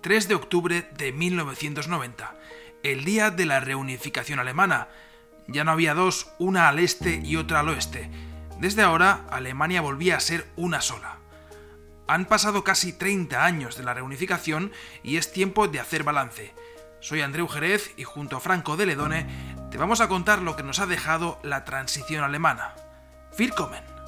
3 de octubre de 1990, el día de la reunificación alemana. Ya no había dos, una al este y otra al oeste. Desde ahora, Alemania volvía a ser una sola. Han pasado casi 30 años de la reunificación y es tiempo de hacer balance. Soy Andreu Jerez y junto a Franco de Ledone te vamos a contar lo que nos ha dejado la transición alemana. Willkommen.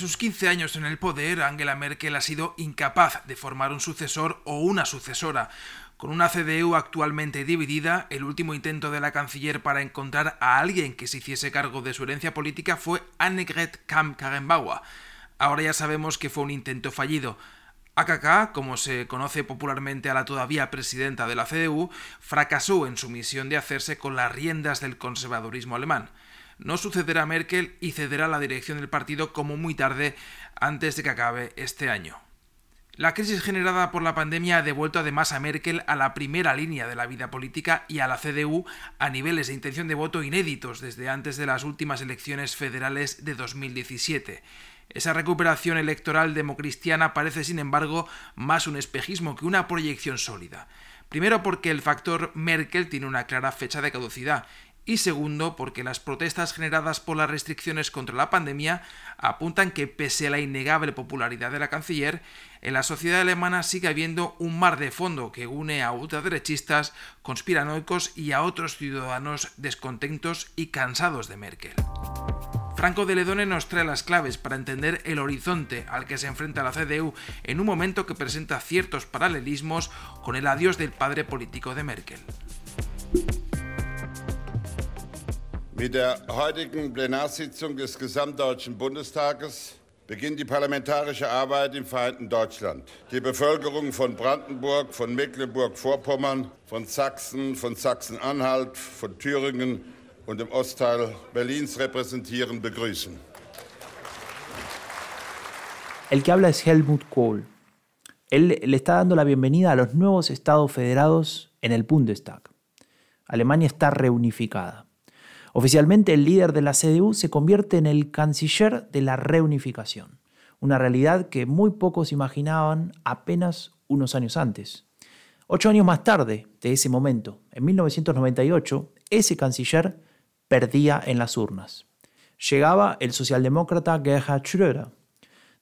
Sus 15 años en el poder, Angela Merkel ha sido incapaz de formar un sucesor o una sucesora. Con una CDU actualmente dividida, el último intento de la canciller para encontrar a alguien que se hiciese cargo de su herencia política fue Annegret Kamm-Karrenbauer. Ahora ya sabemos que fue un intento fallido. AKK, como se conoce popularmente a la todavía presidenta de la CDU, fracasó en su misión de hacerse con las riendas del conservadurismo alemán no sucederá Merkel y cederá la dirección del partido como muy tarde antes de que acabe este año. La crisis generada por la pandemia ha devuelto además a Merkel a la primera línea de la vida política y a la CDU a niveles de intención de voto inéditos desde antes de las últimas elecciones federales de 2017. Esa recuperación electoral democristiana parece, sin embargo, más un espejismo que una proyección sólida. Primero porque el factor Merkel tiene una clara fecha de caducidad y segundo porque las protestas generadas por las restricciones contra la pandemia apuntan que pese a la innegable popularidad de la canciller, en la sociedad alemana sigue habiendo un mar de fondo que une a ultraderechistas, conspiranoicos y a otros ciudadanos descontentos y cansados de Merkel. Franco de Ledone nos trae las claves para entender el horizonte al que se enfrenta la CDU en un momento que presenta ciertos paralelismos con el adiós del padre político de Merkel. Mit der heutigen Plenarsitzung des Gesamtdeutschen Bundestages beginnt die parlamentarische Arbeit im vereinten Deutschland. Die Bevölkerung von Brandenburg, von Mecklenburg-Vorpommern, von Sachsen, von Sachsen-Anhalt, von Thüringen und dem Ostteil Berlins repräsentieren, begrüßen. El que habla es Helmut Kohl. Él le está dando la bienvenida a los nuevos estados federados en el Bundestag. Alemania está reunificada. Oficialmente el líder de la CDU se convierte en el canciller de la reunificación, una realidad que muy pocos imaginaban apenas unos años antes. Ocho años más tarde de ese momento, en 1998, ese canciller perdía en las urnas. Llegaba el socialdemócrata Gerhard Schröder.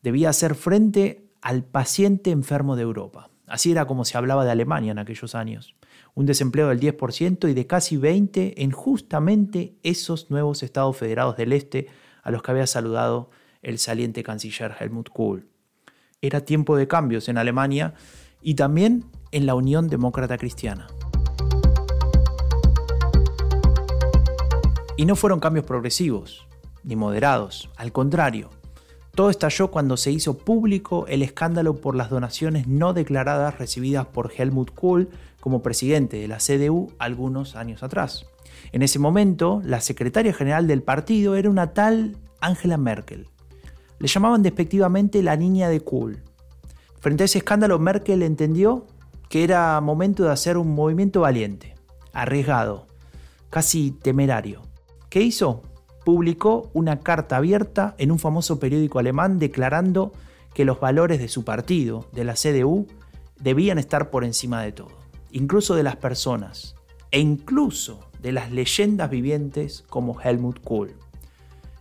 Debía hacer frente al paciente enfermo de Europa. Así era como se hablaba de Alemania en aquellos años un desempleo del 10% y de casi 20% en justamente esos nuevos estados federados del este a los que había saludado el saliente canciller Helmut Kohl. Era tiempo de cambios en Alemania y también en la Unión Demócrata Cristiana. Y no fueron cambios progresivos, ni moderados, al contrario. Todo estalló cuando se hizo público el escándalo por las donaciones no declaradas recibidas por Helmut Kohl como presidente de la CDU algunos años atrás. En ese momento, la secretaria general del partido era una tal Angela Merkel. Le llamaban despectivamente la niña de Kohl. Frente a ese escándalo, Merkel entendió que era momento de hacer un movimiento valiente, arriesgado, casi temerario. ¿Qué hizo? Publicó una carta abierta en un famoso periódico alemán declarando que los valores de su partido, de la CDU, debían estar por encima de todo incluso de las personas e incluso de las leyendas vivientes como Helmut Kohl,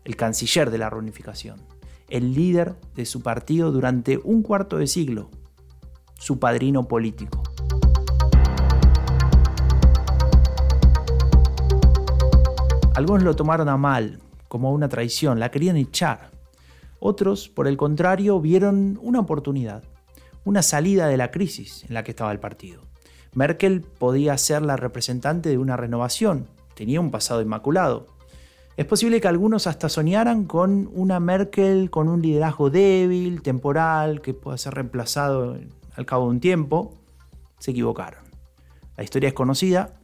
el canciller de la reunificación, el líder de su partido durante un cuarto de siglo, su padrino político. Algunos lo tomaron a mal, como una traición, la querían echar. Otros, por el contrario, vieron una oportunidad, una salida de la crisis en la que estaba el partido. Merkel podía ser la representante de una renovación, tenía un pasado inmaculado. Es posible que algunos hasta soñaran con una Merkel con un liderazgo débil, temporal, que pueda ser reemplazado al cabo de un tiempo. Se equivocaron. La historia es conocida.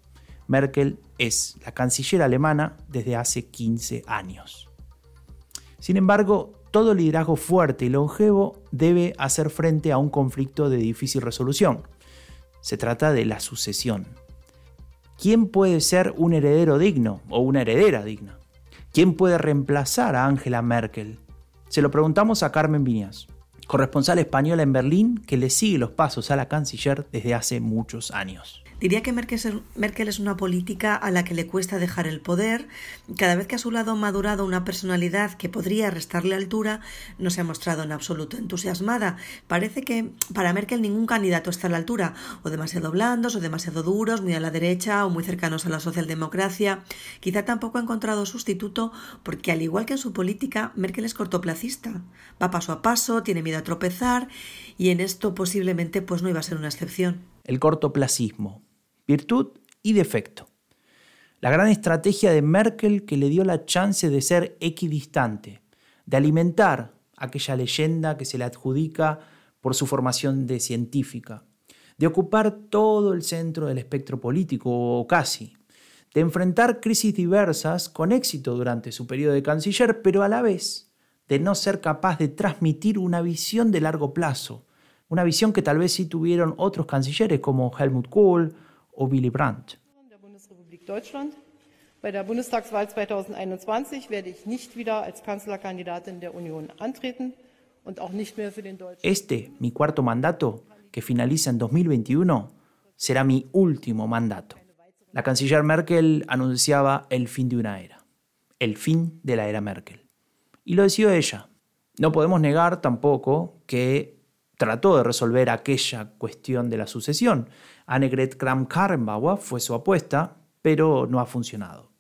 Merkel es la canciller alemana desde hace 15 años. Sin embargo, todo liderazgo fuerte y longevo debe hacer frente a un conflicto de difícil resolución. Se trata de la sucesión. ¿Quién puede ser un heredero digno o una heredera digna? ¿Quién puede reemplazar a Angela Merkel? Se lo preguntamos a Carmen Viñas, corresponsal española en Berlín que le sigue los pasos a la canciller desde hace muchos años. Diría que Merkel es una política a la que le cuesta dejar el poder. Cada vez que a su lado ha madurado una personalidad que podría restarle altura, no se ha mostrado en absoluto entusiasmada. Parece que para Merkel ningún candidato está a la altura, o demasiado blandos, o demasiado duros, muy a la derecha, o muy cercanos a la socialdemocracia. Quizá tampoco ha encontrado sustituto porque, al igual que en su política, Merkel es cortoplacista. Va paso a paso, tiene miedo a tropezar, y en esto posiblemente pues no iba a ser una excepción. El cortoplacismo virtud y defecto. La gran estrategia de Merkel que le dio la chance de ser equidistante, de alimentar aquella leyenda que se le adjudica por su formación de científica, de ocupar todo el centro del espectro político o casi, de enfrentar crisis diversas con éxito durante su periodo de canciller, pero a la vez de no ser capaz de transmitir una visión de largo plazo, una visión que tal vez sí tuvieron otros cancilleres como Helmut Kohl o Willy Brandt. Bei der Bundestagswahl 2021 werde ich nicht wieder als Kanzlerkandidatin der Union antreten und auch nicht mehr für den deutschen. Este, mi cuarto mandato, que finaliza en 2021, será mi último mandato. La canciller Merkel anunciaba el fin de una era, el fin de la era Merkel. Y lo decidió ella. No podemos negar tampoco que trató de resolver aquella cuestión de la sucesión. Annegret Kramp-Karrenbauer fue su apuesta, pero no ha funcionado.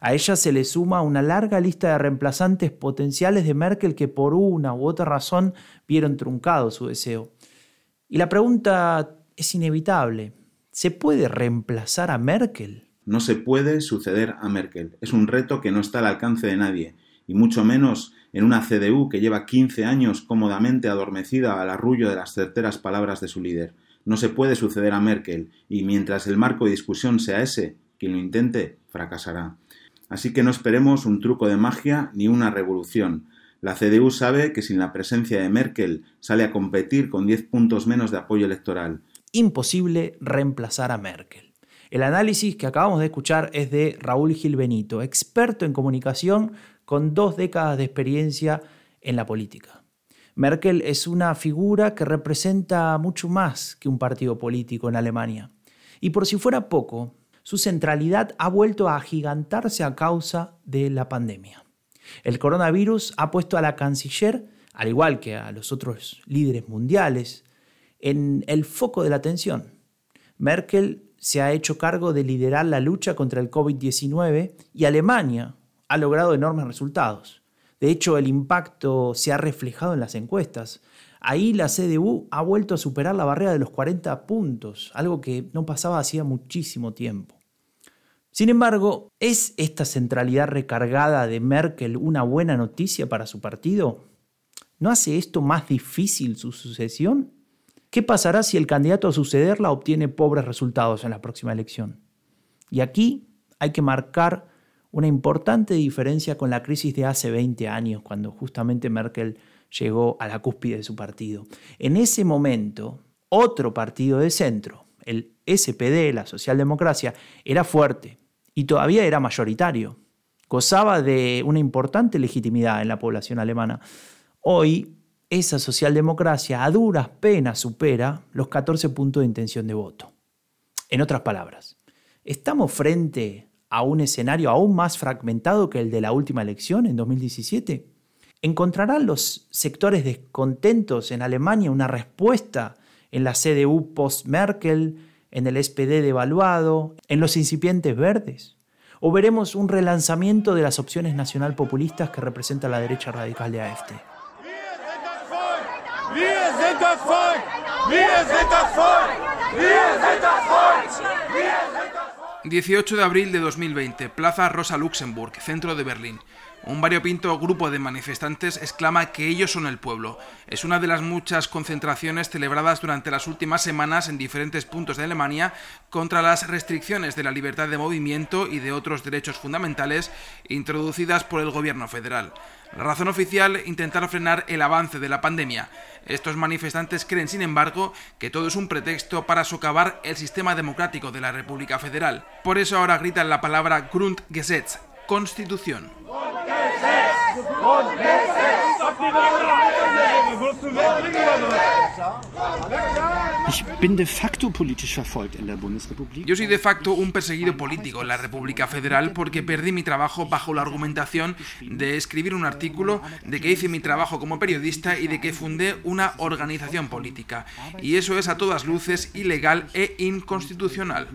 A ella se le suma una larga lista de reemplazantes potenciales de Merkel que por una u otra razón vieron truncado su deseo. Y la pregunta es inevitable. ¿Se puede reemplazar a Merkel? No se puede suceder a Merkel. Es un reto que no está al alcance de nadie, y mucho menos en una CDU que lleva 15 años cómodamente adormecida al arrullo de las certeras palabras de su líder. No se puede suceder a Merkel, y mientras el marco de discusión sea ese, quien lo intente fracasará. Así que no esperemos un truco de magia ni una revolución. La CDU sabe que sin la presencia de Merkel sale a competir con 10 puntos menos de apoyo electoral. Imposible reemplazar a Merkel. El análisis que acabamos de escuchar es de Raúl Gil Benito, experto en comunicación con dos décadas de experiencia en la política. Merkel es una figura que representa mucho más que un partido político en Alemania. Y por si fuera poco, su centralidad ha vuelto a agigantarse a causa de la pandemia. El coronavirus ha puesto a la canciller, al igual que a los otros líderes mundiales, en el foco de la atención. Merkel se ha hecho cargo de liderar la lucha contra el COVID-19 y Alemania ha logrado enormes resultados. De hecho, el impacto se ha reflejado en las encuestas. Ahí la CDU ha vuelto a superar la barrera de los 40 puntos, algo que no pasaba hacía muchísimo tiempo. Sin embargo, ¿es esta centralidad recargada de Merkel una buena noticia para su partido? ¿No hace esto más difícil su sucesión? ¿Qué pasará si el candidato a sucederla obtiene pobres resultados en la próxima elección? Y aquí hay que marcar una importante diferencia con la crisis de hace 20 años, cuando justamente Merkel llegó a la cúspide de su partido. En ese momento, otro partido de centro, el SPD, la socialdemocracia, era fuerte y todavía era mayoritario. Gozaba de una importante legitimidad en la población alemana. Hoy, esa socialdemocracia a duras penas supera los 14 puntos de intención de voto. En otras palabras, ¿estamos frente a un escenario aún más fragmentado que el de la última elección en 2017? ¿Encontrarán los sectores descontentos en Alemania una respuesta en la CDU post-Merkel, en el SPD devaluado, en los incipientes verdes? ¿O veremos un relanzamiento de las opciones nacional populistas que representa la derecha radical de AFD? 18 de abril de 2020, Plaza Rosa Luxemburg, centro de Berlín. Un variopinto grupo de manifestantes exclama que ellos son el pueblo. Es una de las muchas concentraciones celebradas durante las últimas semanas en diferentes puntos de Alemania contra las restricciones de la libertad de movimiento y de otros derechos fundamentales introducidas por el gobierno federal. La razón oficial, intentar frenar el avance de la pandemia. Estos manifestantes creen, sin embargo, que todo es un pretexto para socavar el sistema democrático de la República Federal. Por eso ahora gritan la palabra Grundgesetz, Constitución. Yo soy de facto un perseguido político en la República Federal porque perdí mi trabajo bajo la argumentación de escribir un artículo, de que hice mi trabajo como periodista y de que fundé una organización política. Y eso es a todas luces ilegal e inconstitucional.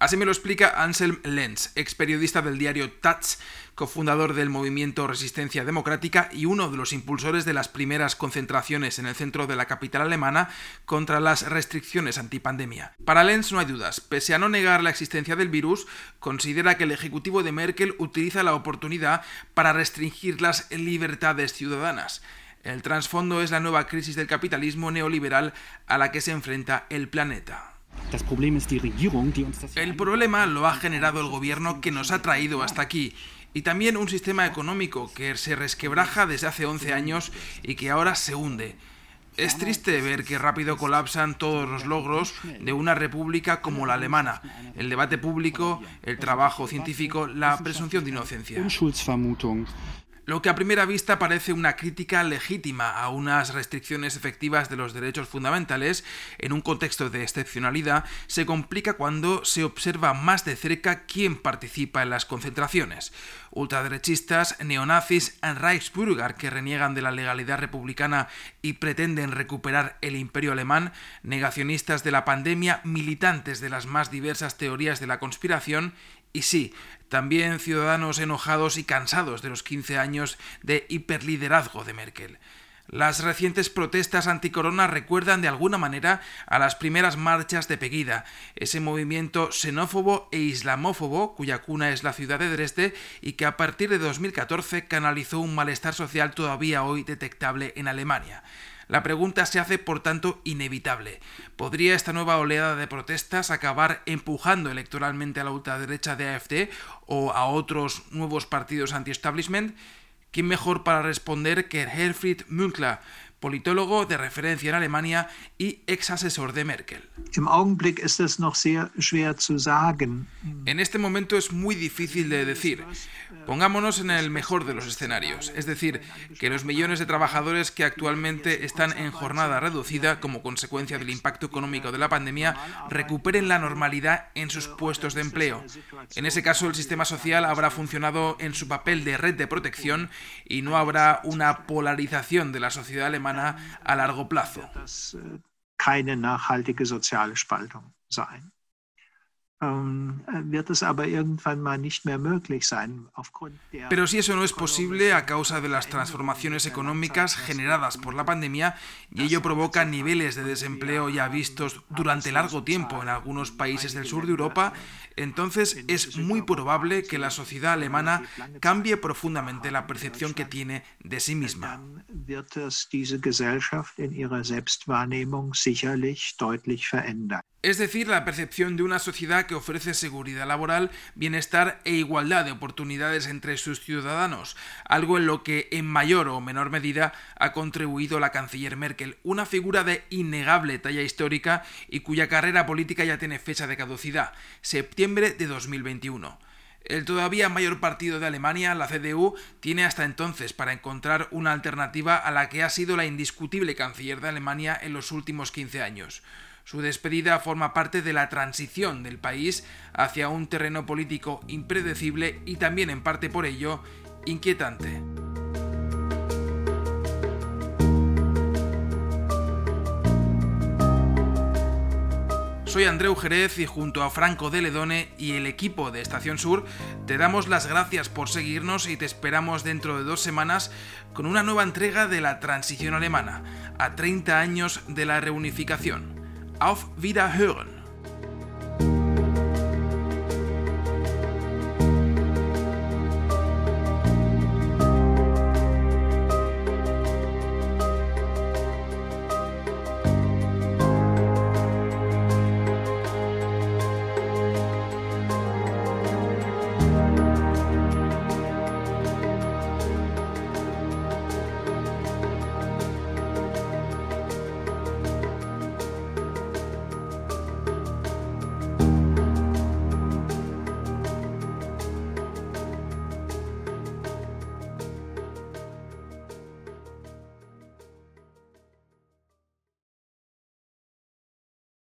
Así me lo explica Anselm Lenz, ex periodista del diario Taz, cofundador del movimiento Resistencia Democrática y uno de los impulsores de las primeras concentraciones en el centro de la capital alemana contra las restricciones antipandemia. Para Lenz no hay dudas, pese a no negar la existencia del virus, considera que el ejecutivo de Merkel utiliza la oportunidad para restringir las libertades ciudadanas. El trasfondo es la nueva crisis del capitalismo neoliberal a la que se enfrenta el planeta. El problema lo ha generado el gobierno que nos ha traído hasta aquí y también un sistema económico que se resquebraja desde hace 11 años y que ahora se hunde. Es triste ver que rápido colapsan todos los logros de una república como la alemana, el debate público, el trabajo científico, la presunción de inocencia. Lo que a primera vista parece una crítica legítima a unas restricciones efectivas de los derechos fundamentales en un contexto de excepcionalidad se complica cuando se observa más de cerca quién participa en las concentraciones. Ultraderechistas, neonazis Reichsbürger que reniegan de la legalidad republicana y pretenden recuperar el imperio alemán, negacionistas de la pandemia, militantes de las más diversas teorías de la conspiración y sí, también ciudadanos enojados y cansados de los 15 años de hiperliderazgo de Merkel. Las recientes protestas anticorona recuerdan de alguna manera a las primeras marchas de Pegida, ese movimiento xenófobo e islamófobo cuya cuna es la ciudad de Dresde y que a partir de 2014 canalizó un malestar social todavía hoy detectable en Alemania. La pregunta se hace, por tanto, inevitable. ¿Podría esta nueva oleada de protestas acabar empujando electoralmente a la ultraderecha de AFD o a otros nuevos partidos anti-establishment? ¿Quién mejor para responder que Herfried Münkler, politólogo de referencia en Alemania y ex asesor de Merkel. En este momento es muy difícil de decir. Pongámonos en el mejor de los escenarios, es decir, que los millones de trabajadores que actualmente están en jornada reducida como consecuencia del impacto económico de la pandemia recuperen la normalidad en sus puestos de empleo. En ese caso, el sistema social habrá funcionado en su papel de red de protección y no habrá una polarización de la sociedad alemana Hermann a largo plazo. Das keine nachhaltige soziale Spaltung sein. Pero si eso no es posible a causa de las transformaciones económicas generadas por la pandemia y ello provoca niveles de desempleo ya vistos durante largo tiempo en algunos países del sur de Europa, entonces es muy probable que la sociedad alemana cambie profundamente la percepción que tiene de sí misma. Es decir, la percepción de una sociedad que ofrece seguridad laboral, bienestar e igualdad de oportunidades entre sus ciudadanos, algo en lo que en mayor o menor medida ha contribuido la canciller Merkel, una figura de innegable talla histórica y cuya carrera política ya tiene fecha de caducidad, septiembre de 2021. El todavía mayor partido de Alemania, la CDU, tiene hasta entonces para encontrar una alternativa a la que ha sido la indiscutible canciller de Alemania en los últimos 15 años. Su despedida forma parte de la transición del país hacia un terreno político impredecible y también en parte por ello inquietante. Soy Andreu Jerez y junto a Franco de Ledone y el equipo de Estación Sur te damos las gracias por seguirnos y te esperamos dentro de dos semanas con una nueva entrega de la transición alemana, a 30 años de la reunificación. Auf Wiederhören!